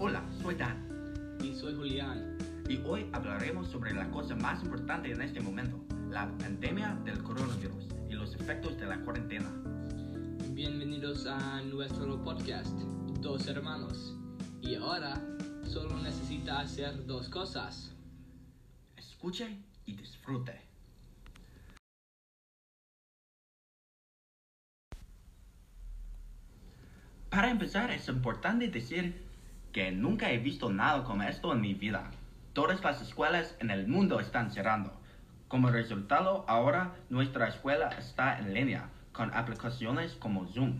Hola, soy Dan Y soy Julián. y hoy hablaremos sobre la cosa más importante en este momento, la pandemia del coronavirus y los efectos de la cuarentena. Bienvenidos a nuestro podcast, Dos Hermanos. Y ahora solo necesita hacer dos cosas. Escuche y disfrute. Para empezar, es importante decir que nunca he visto nada como esto en mi vida. Todas las escuelas en el mundo están cerrando. Como resultado, ahora nuestra escuela está en línea, con aplicaciones como Zoom.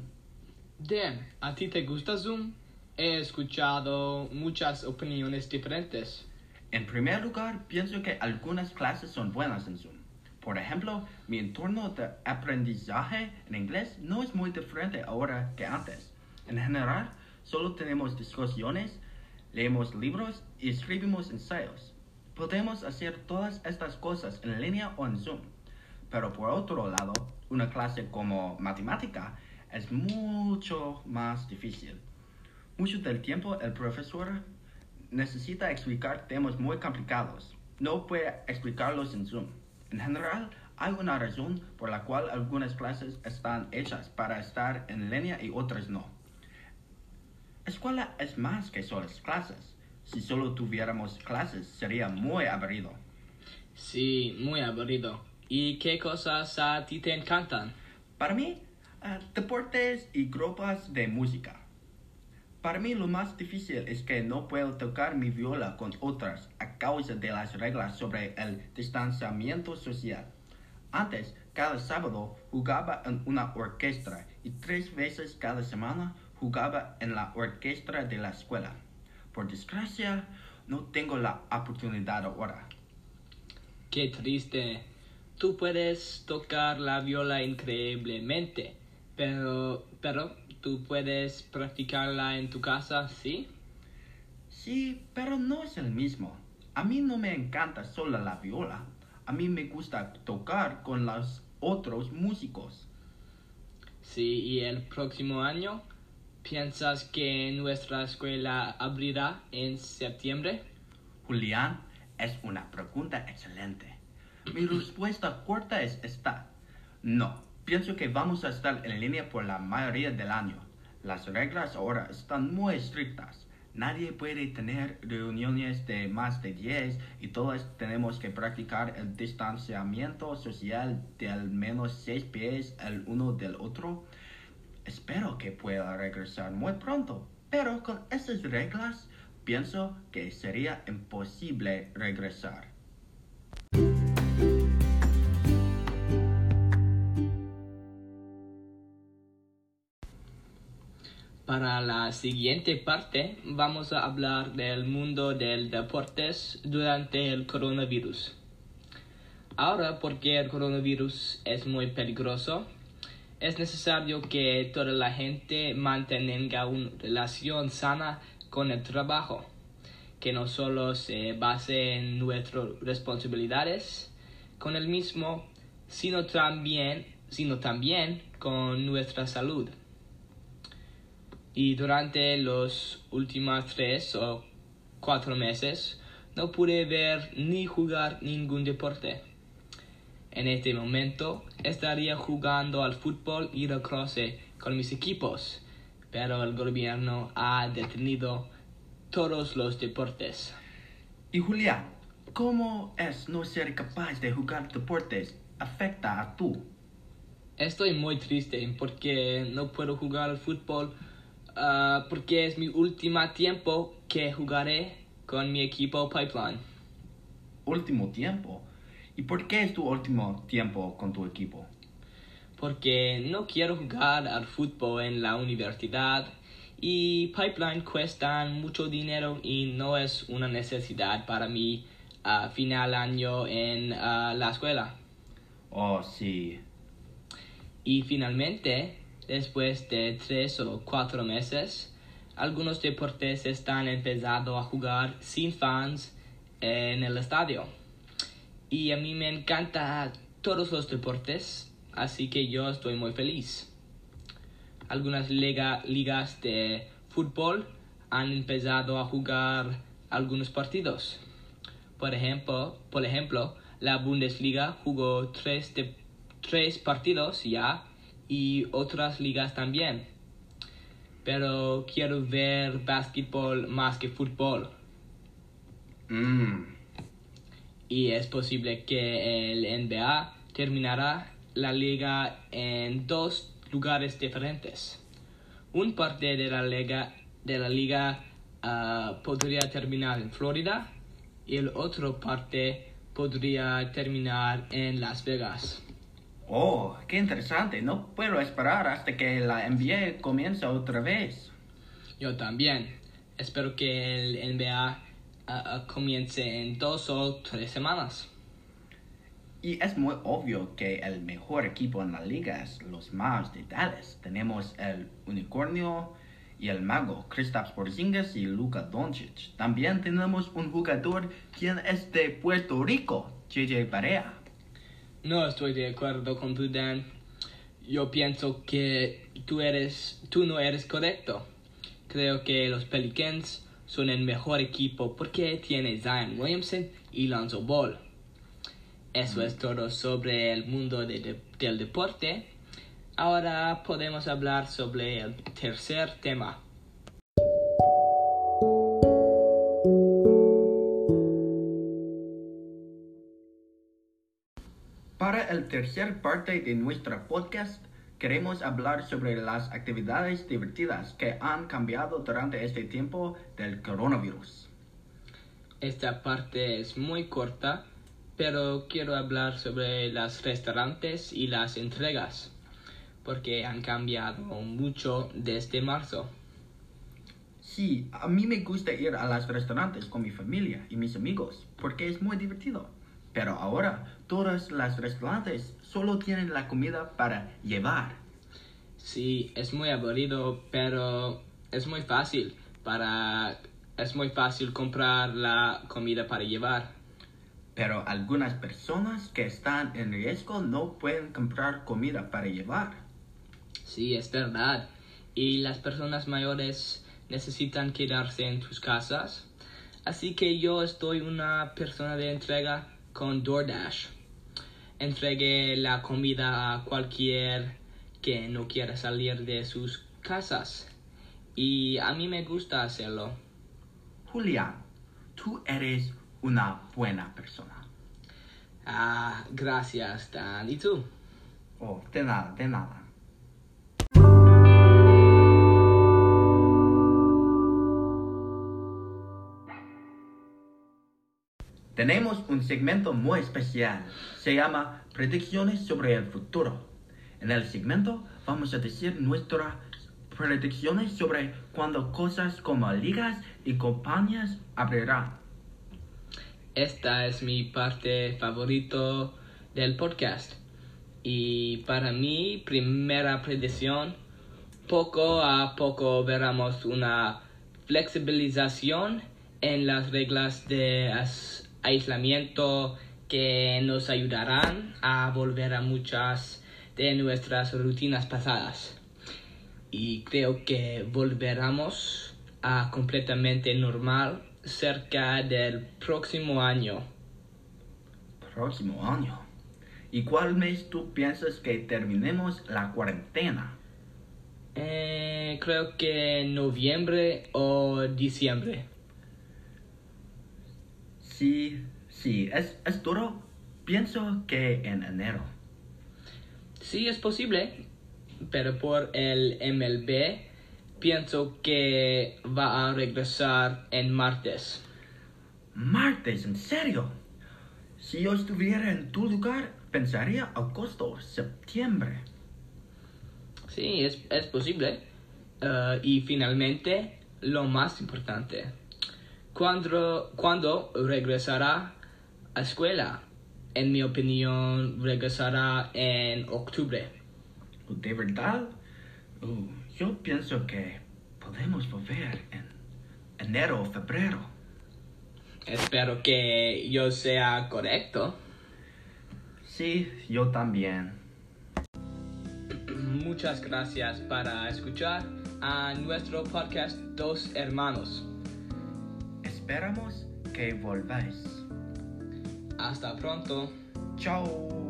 Dan, ¿a ti te gusta Zoom? He escuchado muchas opiniones diferentes. En primer lugar, pienso que algunas clases son buenas en Zoom. Por ejemplo, mi entorno de aprendizaje en inglés no es muy diferente ahora que antes. En general, solo tenemos discusiones, leemos libros y escribimos ensayos. Podemos hacer todas estas cosas en línea o en Zoom. Pero por otro lado, una clase como matemática es mucho más difícil. Mucho del tiempo el profesor necesita explicar temas muy complicados. No puede explicarlos en Zoom. En general, hay una razón por la cual algunas clases están hechas para estar en línea y otras no. Escuela es más que solo clases. Si solo tuviéramos clases sería muy aburrido. Sí, muy aburrido. ¿Y qué cosas a ti te encantan? Para mí, eh, deportes y grupos de música. Para mí lo más difícil es que no puedo tocar mi viola con otras a causa de las reglas sobre el distanciamiento social. Antes, cada sábado jugaba en una orquesta y tres veces cada semana jugaba en la orquesta de la escuela. Por desgracia, no tengo la oportunidad ahora. Qué triste. Tú puedes tocar la viola increíblemente, pero, pero tú puedes practicarla en tu casa, ¿sí? Sí, pero no es el mismo. A mí no me encanta solo la viola. A mí me gusta tocar con los otros músicos. Sí, y el próximo año, ¿piensas que nuestra escuela abrirá en septiembre? Julián, es una pregunta excelente. Mi respuesta corta es esta. No, pienso que vamos a estar en línea por la mayoría del año. Las reglas ahora están muy estrictas. Nadie puede tener reuniones de más de 10 y todos tenemos que practicar el distanciamiento social de al menos 6 pies el uno del otro. Espero que pueda regresar muy pronto, pero con esas reglas pienso que sería imposible regresar. Para la siguiente parte vamos a hablar del mundo del deportes durante el coronavirus. Ahora, porque el coronavirus es muy peligroso, es necesario que toda la gente mantenga una relación sana con el trabajo, que no solo se base en nuestras responsabilidades con el mismo, sino también, sino también con nuestra salud. Y durante los últimos tres o cuatro meses no pude ver ni jugar ningún deporte. En este momento estaría jugando al fútbol y lacrosse con mis equipos, pero el gobierno ha detenido todos los deportes. Y Julián, ¿cómo es no ser capaz de jugar deportes afecta a tú? Estoy muy triste porque no puedo jugar al fútbol ah, porque es mi último tiempo que jugaré con mi equipo Pipeline. Último tiempo. ¿Y por qué es tu último tiempo con tu equipo? porque no quiero jugar al fútbol en la universidad y Pipeline cuesta mucho dinero y no es una necesidad para mí a final año en ah, la escuela. Oh, sí. Y finalmente, después de tres o cuatro meses, algunos deportes están empezando a jugar sin fans en el estadio. Y a mí me encanta todos los deportes, así que yo estoy muy feliz. Algunas liga- ligas de fútbol han empezado a jugar algunos partidos. Por ejemplo, por ejemplo la Bundesliga jugó tres, tres partidos ya y otras ligas también. Pero quiero ver básquetbol más que fútbol. Mm, Y es posible que el NBA terminará la liga en dos lugares diferentes. Un parte de la liga, de la liga ah, podría terminar en Florida y el otro parte podría terminar en Las Vegas. Oh, qué interesante. No puedo esperar hasta que la NBA comience otra vez. Yo también. Espero que el NBA ah, comience en dos o tres semanas. Y es muy obvio que el mejor equipo en la liga es los Mavs de Dallas. Tenemos el Unicornio y el Mago, Kristaps Porzingis y Luka Doncic. También tenemos un jugador quien es de Puerto Rico, JJ Barea. No estoy de acuerdo con tu Dan. Yo pienso que tú eres, tú no eres correcto. Creo que los Pelicans son el mejor equipo porque tiene Zion Williamson y Lonzo Ball. Eso es todo sobre el mundo de- de- del deporte. Ahora podemos hablar sobre el tercer tema. Para el tercer parte de nuestro podcast, queremos hablar sobre las actividades divertidas que han cambiado durante este tiempo del coronavirus. Esta parte es muy corta, pero quiero hablar sobre los restaurantes y las entregas, porque han cambiado mucho desde marzo. Sí, a mí me gusta ir a los restaurantes con mi familia y mis amigos porque es muy divertido. Pero ahora todos los restaurantes solo tienen la comida para llevar. Sí, es muy aburrido, pero es muy fácil para es muy fácil comprar la comida para llevar. Pero algunas personas que están en riesgo no pueden comprar comida para llevar. Sí, es verdad. Y las personas mayores necesitan quedarse en sus casas. Así que yo estoy una persona de entrega con DoorDash. Entregué la comida a cualquier que no quiera salir de sus casas. Y a mí me gusta hacerlo. Julián, tú eres una buena persona. Ah, gracias, Dan. ¿Y tú? Oh, de nada, de nada. Tenemos un segmento muy especial. Se llama Predicciones sobre el futuro. En el segmento vamos a decir nuestras predicciones sobre cuándo cosas como ligas y compañías abrirán. Esta es mi parte favorito del podcast. Y para mi primera predicción, poco a poco veremos una flexibilización en las reglas de as- aislamiento que nos ayudarán a volver a muchas de nuestras rutinas pasadas. Y creo que volveremos a completamente normal cerca del próximo año. Próximo año. ¿Y cuál mes tú piensas que terminemos la cuarentena? Eh, creo que noviembre o diciembre. Sí, sí, es, es duro. Pienso que en enero. Sí, es posible, pero por el MLB pienso que va a regresar en martes. Martes, ¿en serio? Si yo estuviera en tu lugar, pensaría agosto o septiembre. Sí, es, es posible. Eh, y finalmente, lo más importante. ¿Cuándo, ¿Cuándo regresará a escuela? En mi opinión, regresará en octubre. ¿De verdad? Uh, yo pienso que podemos volver en enero o febrero. Espero que yo sea correcto. Sí, yo también. Muchas gracias para escuchar a nuestro podcast Dos Hermanos. Esperamos que volváis. Hasta pronto. Chao.